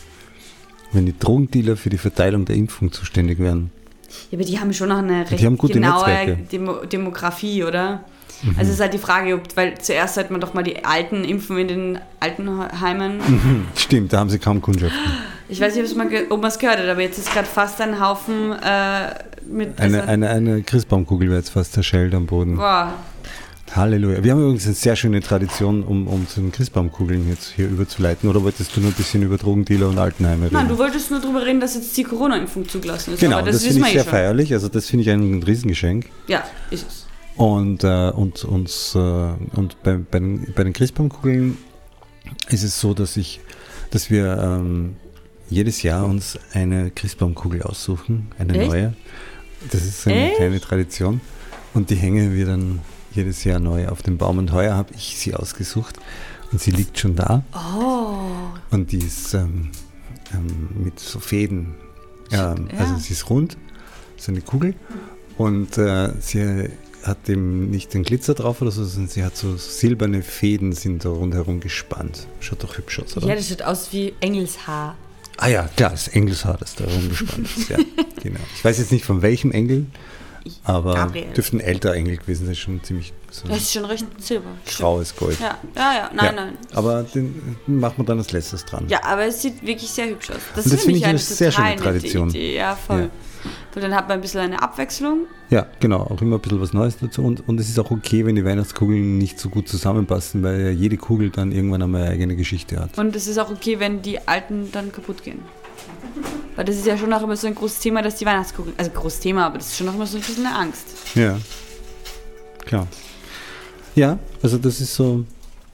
Wenn die Drogendealer für die Verteilung der Impfung zuständig wären. Ja, aber die haben schon noch eine recht Die genaue. Demo Demografie, oder? Also es ist halt die Frage, ob, weil zuerst sollte man doch mal die Alten impfen in den Altenheimen. Hm, stimmt, da haben sie kaum Kundschaften. Ich weiß nicht, ob man es gehört hat, aber jetzt ist gerade fast ein Haufen äh, mit... Eine, also- eine, eine Christbaumkugel wäre jetzt fast zerschellt am Boden. Boah, Halleluja. Wir haben übrigens eine sehr schöne Tradition, um, um zu den Christbaumkugeln jetzt hier überzuleiten. Oder wolltest du nur ein bisschen über Drogendealer und Altenheime reden? Nein, du wolltest nur darüber reden, dass jetzt die Corona-Impfung zugelassen ist. genau, aber das, das, finde ich sehr eh schon. feierlich. Also das finde ich ein Riesengeschenk. Ja, ist es. Und, äh, und, uns, äh, und bei, bei, den, bei den Christbaumkugeln ist es so, dass ich, dass wir ähm, jedes Jahr uns eine Christbaumkugel aussuchen, eine Echt? neue. Das ist eine Echt? kleine Tradition. Und die hängen wir dann jedes Jahr neu auf dem Baum. Und heuer habe ich sie ausgesucht und sie liegt schon da. Oh, Und die ist ähm, ähm, mit so Fäden. Ähm, Ja. Also sie ist rund, so eine Kugel. Und äh, sie hat eben nicht den Glitzer drauf oder so, sondern sie hat so silberne Fäden sind da rundherum gespannt. Schaut doch hübsch aus, oder? ja, das sieht aus wie Engelshaar. ah ja, klar, das Engelshaar, das da rumgespannt ist. Ja, (laughs) genau. Ich weiß jetzt nicht von welchem Engel, aber Gabriel. dürften älter Engel gewesen sein, schon ziemlich so Das ist schon recht silber. graues Gold. Ja, ja, ja, nein, Ja, nein. Aber den machen wir dann als letztes dran. Ja, aber es sieht wirklich sehr hübsch aus. Das, das finde ich eine sehr schöne Tradition. Idee. Ja, voll. Ja. Und dann hat man ein bisschen eine Abwechslung. Ja, genau, auch immer ein bisschen was Neues dazu. Und, und es ist auch okay, wenn die Weihnachtskugeln nicht so gut zusammenpassen, weil ja jede Kugel dann irgendwann einmal eine eigene Geschichte hat. Und es ist auch okay, wenn die alten dann kaputt gehen. Weil das ist ja schon auch immer so ein großes Thema, dass die Weihnachtskugeln, also großes Thema, aber das ist schon auch immer so ein bisschen eine Angst. Ja, klar. Ja, also das ist so.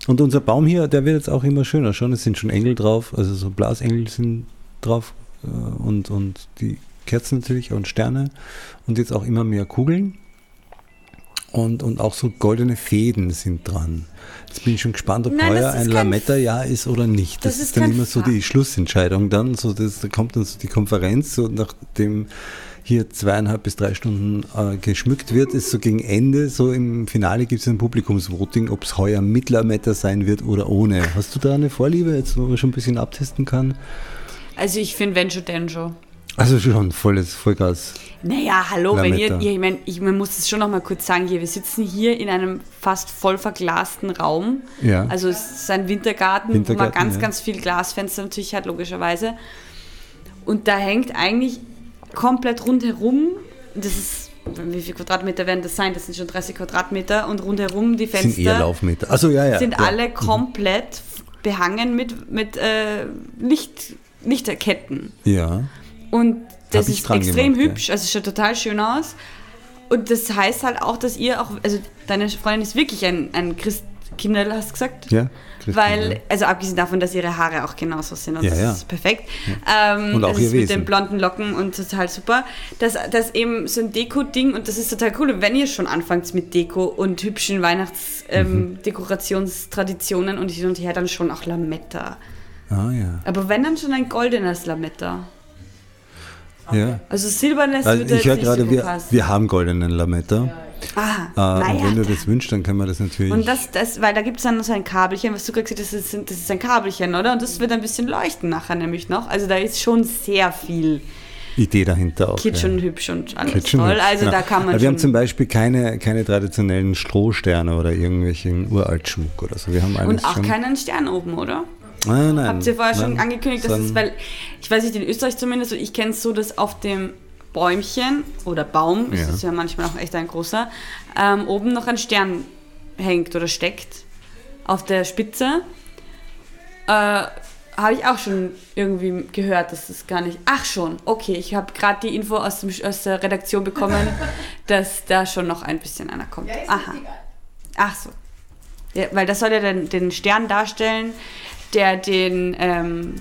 Und unser Baum hier, der wird jetzt auch immer schöner schon. Es sind schon Engel drauf, also so Blasengel sind drauf äh, und, und die Kerzen natürlich und Sterne und jetzt auch immer mehr Kugeln. Und, und auch so goldene Fäden sind dran. Jetzt bin ich schon gespannt, ob Nein, heuer ein Lametta-Jahr ist oder nicht. Das, Das ist, ist dann immer so die Schlussentscheidung dann. So das, da kommt dann so die Konferenz, so nachdem hier zweieinhalb bis drei Stunden äh, geschmückt wird, ist so gegen Ende, so im Finale gibt es ein Publikumsvoting, ob es heuer mit Lametta sein wird oder ohne. Hast du da eine Vorliebe, jetzt wo man schon ein bisschen abtesten kann? Also ich finde wenn schon, denn schon. Also schon volles Vollgas. Naja, hallo, wenn ihr, ihr ich, mein, ich man muss es schon noch mal kurz sagen, hier, wir sitzen hier in einem fast voll verglasten Raum. Ja. Also es ist ein Wintergarten, wo man Wintergarten, ganz, ja. ganz viel Glasfenster natürlich hat, logischerweise. Und da hängt eigentlich komplett rundherum, das ist, wie viele Quadratmeter werden das sein? Das sind schon 30 Quadratmeter und rundherum die Fenster sind eher Laufmeter. Also ja, ja. sind ja. alle komplett behangen mit, mit äh, Licht, Lichterketten. Ja. Und das ist extrem gemacht, ja. hübsch, also es schaut total schön aus. Und das heißt halt auch, dass ihr auch, also deine Freundin ist wirklich ein, ein Christkinderl, hast du gesagt? Ja. Christine, Weil, ja. also abgesehen davon, dass ihre Haare auch genauso sind und Ja, das ja. ist perfekt. Ähm, Und auch das ihr ist mit Wesen. den blonden Locken und total super. Das, das eben so ein Deko-Ding und das ist total cool. Und wenn ihr schon anfangt mit Deko und hübschen Mhm. Weihnachts-Dekorationstraditionen und hin und her, dann schon auch Lametta. Ah ja. Aber wenn dann schon ein goldenes Lametta. Ja. Also silbernes Also würde ich höre so gerade, wir, wir haben goldenen Lametta. Ah, Äh, und wenn du das wünschst, dann können wir das natürlich. Und das, das, weil da gibt es dann so ein Kabelchen, was du gerade gesagt hast, das ist, das ist ein Kabelchen, oder? Und das wird ein bisschen leuchten nachher nämlich noch. Also da ist schon sehr viel Idee dahinter auch. Kitsch ja. und hübsch und alles Kitsch toll. Also genau. da kann man Aber wir haben zum Beispiel keine, keine traditionellen Strohsterne oder irgendwelchen Uraltschmuck oder so. Wir haben und auch keinen Stern oben, oder? Nein, nein. Habt ihr vorher schon nein, angekündigt, dass es, weil, ich weiß nicht, in Österreich zumindest, und ich kenne es so, dass auf dem Bäumchen oder Baum, das Ja. ist ja manchmal auch echt ein großer, ähm, oben noch ein Stern hängt oder steckt auf der Spitze. Äh, habe ich auch schon irgendwie gehört, dass das gar nicht. Ach schon, okay, ich habe gerade die Info aus, dem, aus der Redaktion bekommen, (laughs) dass da schon noch ein bisschen einer kommt. Aha. Ach so. Ja, weil das soll ja den, den Stern darstellen, der den, ähm,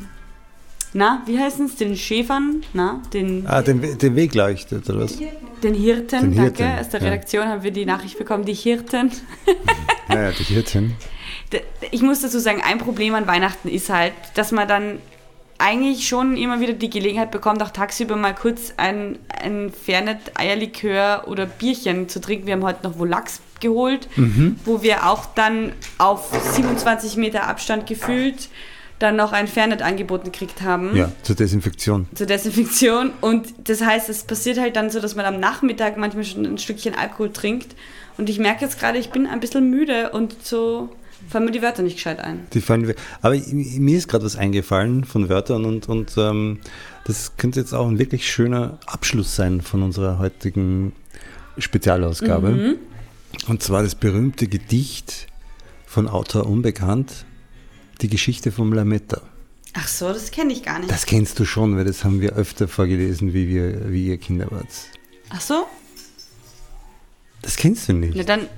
na, wie heißen es, den Schäfern, na, den, Ah, den, den Weg leuchtet, oder was? den Hirten, Den Hirten, danke, aus der ja. Redaktion haben wir die Nachricht bekommen, die Hirten. Ja, ja, die Hirtin. (laughs) D- Ich muss dazu sagen, ein Problem an Weihnachten ist halt, dass man dann eigentlich schon immer wieder die Gelegenheit bekommt, auch tagsüber mal kurz ein, ein Fernet Eierlikör oder Bierchen zu trinken. Wir haben heute noch Volaks geholt, Mhm. wo wir auch dann auf 27 Meter Abstand gefühlt dann noch ein Fernet angeboten gekriegt haben Ja, zur Desinfektion. zur Desinfektion. Und das heißt, es passiert halt dann so, dass man am Nachmittag manchmal schon ein Stückchen Alkohol trinkt. Und ich merke jetzt gerade, ich bin ein bisschen müde und so fallen mir die Wörter nicht gescheit ein. Die fallen. Aber mir ist gerade was eingefallen von Wörtern und, und ähm, das könnte jetzt auch ein wirklich schöner Abschluss sein von unserer heutigen Spezialausgabe. Mhm. Und zwar das berühmte Gedicht von Autor Unbekannt, die Geschichte vom Lametta. Ach so, das kenne ich gar nicht. Das kennst du schon, weil das haben wir öfter vorgelesen, wie, wir, wie ihr Kinder wart. Ach so? Das kennst du nicht. Na dann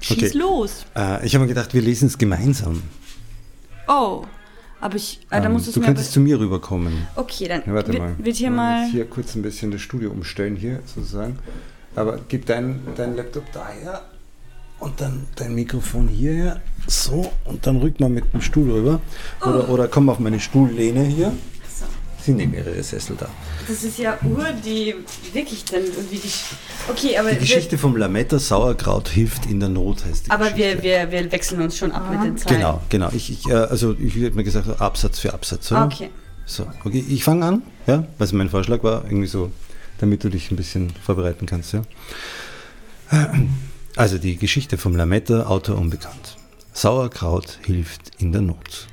schieß Okay. los. Äh, ich habe mir gedacht, wir lesen es gemeinsam. Oh, aber ich, ah, da Ähm, muss es du mir könntest zu mir rüberkommen. Okay, dann Ja, warte wird, mal. wird hier Wir mal. Hier kurz ein bisschen das Studio umstellen, hier sozusagen. Aber gib deinen dein Laptop daher und dann dein Mikrofon hierher. So, und dann rück mal mit dem Stuhl rüber. Oder, oder komm auf meine Stuhllehne hier. So. Sind eh mehrere Sessel da. Das ist ja Uhr, die wirklich dann irgendwie die. Okay, aber Die Geschichte vom Lametta Sauerkraut hilft in der Not, heißt die wir, aber Geschichte. wir, wir, wir wechseln uns schon ab mit den Zeilen. Genau, genau. Ich, ich, äh, also ich hätte mir gesagt, Absatz für Absatz. Oder? Okay. So, okay, ich fange an, ja, was mein Vorschlag war, irgendwie so, damit du dich ein bisschen vorbereiten kannst, ja. Also die Geschichte vom Lametta, Autor unbekannt. Sauerkraut hilft in der Not.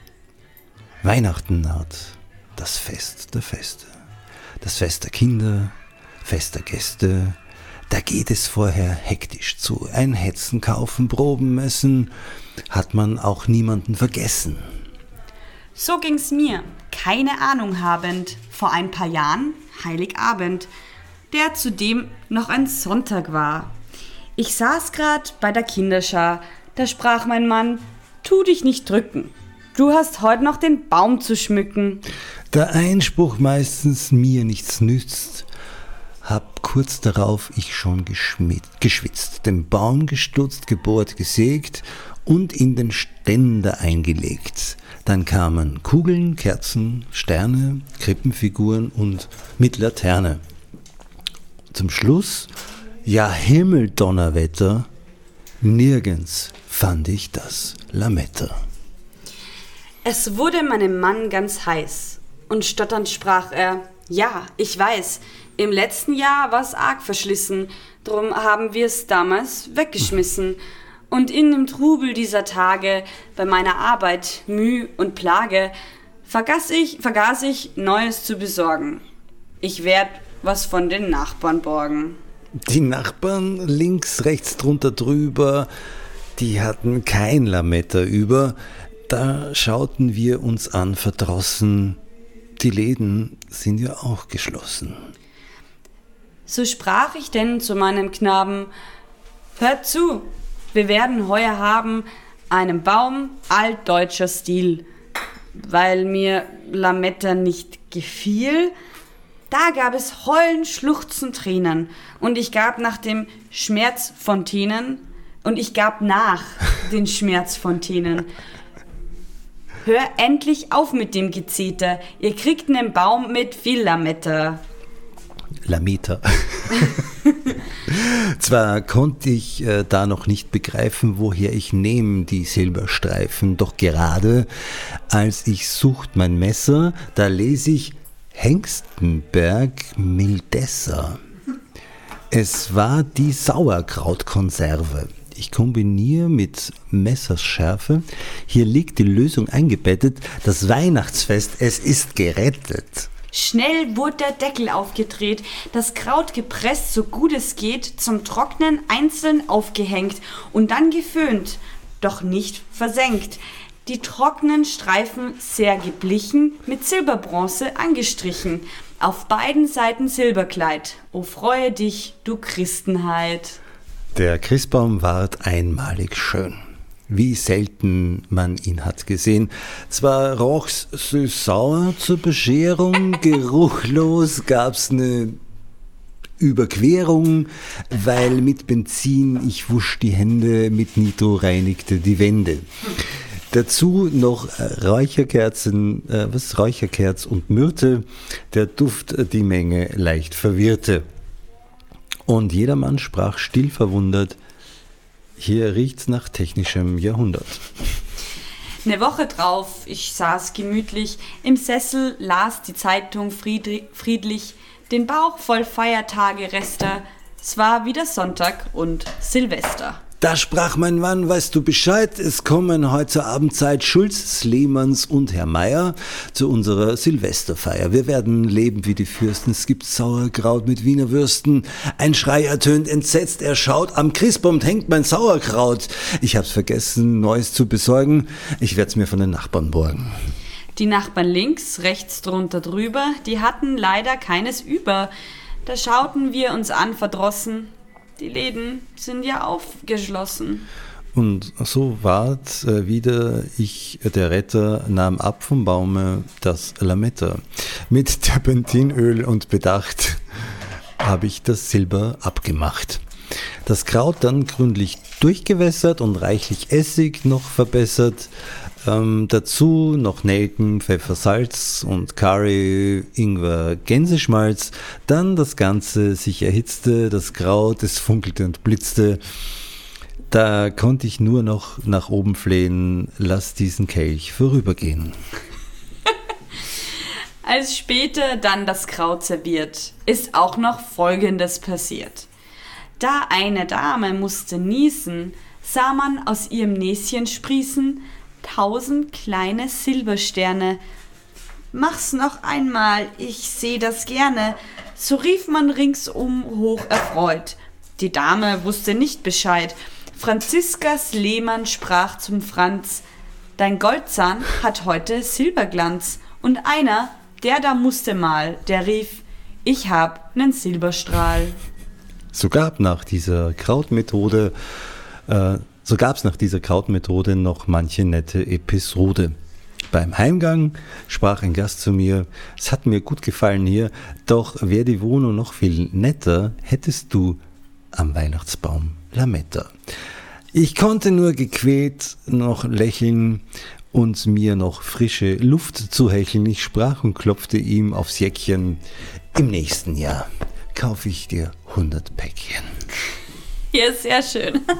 Weihnachten naht, das Fest der Feste. Das Fest der Kinder, Fest der Gäste. Da geht es vorher hektisch zu. Ein Hetzen kaufen, Proben messen, hat man auch niemanden vergessen. So ging's mir, keine Ahnung habend, vor ein paar Jahren, Heiligabend, der zudem noch ein Sonntag war. Ich saß grad bei der Kinderschar, da sprach mein Mann, tu dich nicht drücken. Du hast heute noch den Baum zu schmücken. Da Einspruch meistens mir nichts nützt, hab kurz darauf ich schon geschwitzt, den Baum gestutzt, gebohrt, gesägt und in den Ständer eingelegt. Dann kamen Kugeln, Kerzen, Sterne, Krippenfiguren und mit Laterne. Zum Schluss, ja Himmeldonnerwetter, nirgends fand ich das Lametta. Es wurde meinem Mann ganz heiß, und stotternd sprach er, ja, ich weiß, im letzten Jahr war's arg verschlissen, drum haben wir's damals weggeschmissen. Und in dem Trubel dieser Tage, bei meiner Arbeit, Müh und Plage, vergaß ich, vergaß ich, Neues zu besorgen. Ich werd was von den Nachbarn borgen. Die Nachbarn links, rechts drunter drüber, die hatten kein Lametta über, da schauten wir uns an verdrossen. Die Läden sind ja auch geschlossen. So sprach ich denn zu meinem Knaben, Hört zu, wir werden heuer haben einen Baum altdeutscher Stil. Weil mir Lametta nicht gefiel, da gab es Heulen, Schluchzen, Tränen. Und ich gab nach dem Schmerzfontänen und ich gab nach den Schmerzfontänen. Hör endlich auf mit dem Gezeter. Ihr kriegt nen Baum mit viel Lametta. Lametta. (laughs) Zwar konnte ich äh, da noch nicht begreifen, woher ich nehme die Silberstreifen, doch gerade als ich sucht mein Messer, da lese ich Hengstenberg Mildesser. Es war die Sauerkrautkonserve. Ich kombiniere mit Messerschärfe. Hier liegt die Lösung eingebettet. Das Weihnachtsfest, es ist gerettet. Schnell wurde der Deckel aufgedreht, das Kraut gepresst, so gut es geht, zum Trocknen einzeln aufgehängt und dann geföhnt, doch nicht versenkt. Die trockenen Streifen sehr geblichen, mit Silberbronze angestrichen. Auf beiden Seiten Silberkleid. O freue dich, du Christenheit. Der Christbaum ward einmalig schön. Wie selten man ihn hat gesehen. Zwar roch's süß-sauer zur Bescherung, (laughs) geruchlos gab's ne Überquerung, weil mit Benzin ich wusch die Hände, mit Nitro reinigte die Wände. Dazu noch Räucherkerzen, äh, was Räucherkerz und Myrte, der Duft die Menge leicht verwirrte. Und jedermann sprach still verwundert, hier riecht's nach technischem Jahrhundert. Eine Woche drauf, ich saß gemütlich im Sessel, las die Zeitung friedlich, den Bauch voll Feiertage Rester. Es war wieder Sonntag und Silvester. Da sprach mein Mann, weißt du Bescheid, es kommen heute Abendzeit Schulz, Sleemans und Herr Meier zu unserer Silvesterfeier. Wir werden leben wie die Fürsten, es gibt Sauerkraut mit Wiener Würsten. Ein Schrei ertönt entsetzt, er schaut, am Christbaum hängt mein Sauerkraut. Ich hab's vergessen, Neues zu besorgen, ich werd's mir von den Nachbarn borgen. Die Nachbarn links, rechts drunter drüber, die hatten leider keines über. Da schauten wir uns an verdrossen, die Läden sind ja aufgeschlossen. Und so ward äh, wieder ich, der Retter, nahm ab vom Baume das Lametta. Mit Terpentinöl und Bedacht (laughs) habe ich das Silber abgemacht. Das Kraut dann gründlich durchgewässert und reichlich Essig noch verbessert. Ähm, dazu noch Nelken, Pfeffer, Salz und Curry, Ingwer, Gänseschmalz. Dann das Ganze sich erhitzte, das Kraut, es funkelte und blitzte. Da konnte ich nur noch nach oben flehen, lass diesen Kelch vorübergehen. (laughs) Als später dann das Kraut serviert, ist auch noch Folgendes passiert. Da eine Dame musste niesen, sah man aus ihrem Näschen sprießen tausend kleine Silbersterne. Mach's noch einmal, ich seh das gerne. So rief man ringsum hoch erfreut. Die Dame wusste nicht Bescheid. Franziskas Lehmann sprach zum Franz, Dein Goldzahn hat heute Silberglanz. Und einer, der da musste mal, der rief, Ich hab nen Silberstrahl. So gab nach dieser Krautmethode äh, so gab es nach dieser Krautmethode noch manche nette Episode. Beim Heimgang sprach ein Gast zu mir, es hat mir gut gefallen hier, doch wäre die Wohnung noch viel netter, hättest du am Weihnachtsbaum Lametta. Ich konnte nur gequält noch lächeln und mir noch frische Luft zuhecheln. Ich sprach und klopfte ihm aufs Jäckchen. Im nächsten Jahr kaufe ich dir 100 Päckchen. Ja, sehr schön. (laughs)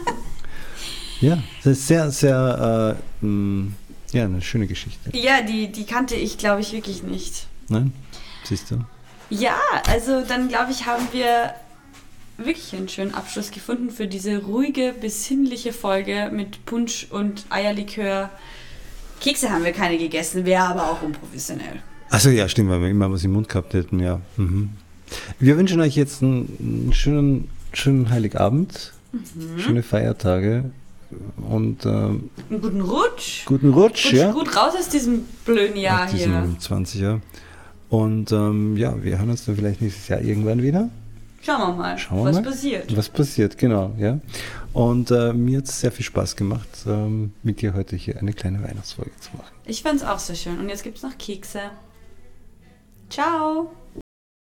Ja, das ist sehr, sehr, äh, mh, ja, eine schöne Geschichte. Ja, die, die kannte ich, glaube ich, wirklich nicht. Nein? Siehst du? Ja, also dann glaube ich, haben wir wirklich einen schönen Abschluss gefunden für diese ruhige, besinnliche Folge mit Punsch und Eierlikör. Kekse haben wir keine gegessen, wäre aber auch unprofessionell. Achso, ja, stimmt, weil wir immer was im Mund gehabt hätten, ja. Mhm. Wir wünschen euch jetzt einen, schönen, schönen Heiligabend, schöne Feiertage und ähm, Einen guten Rutsch. guten Rutsch, Rutsch ja. gut raus aus diesem blöden Jahr hier. diesem 20er. Und ähm, ja, wir hören uns dann vielleicht nächstes Jahr irgendwann wieder. Schauen wir mal, Schauen wir was mal. passiert. Was passiert, genau, ja. Und äh, mir hat es sehr viel Spaß gemacht, ähm, mit dir heute hier eine kleine Weihnachtsfolge zu machen. Ich fand's auch sehr schön. Und jetzt gibt's noch Kekse. Ciao.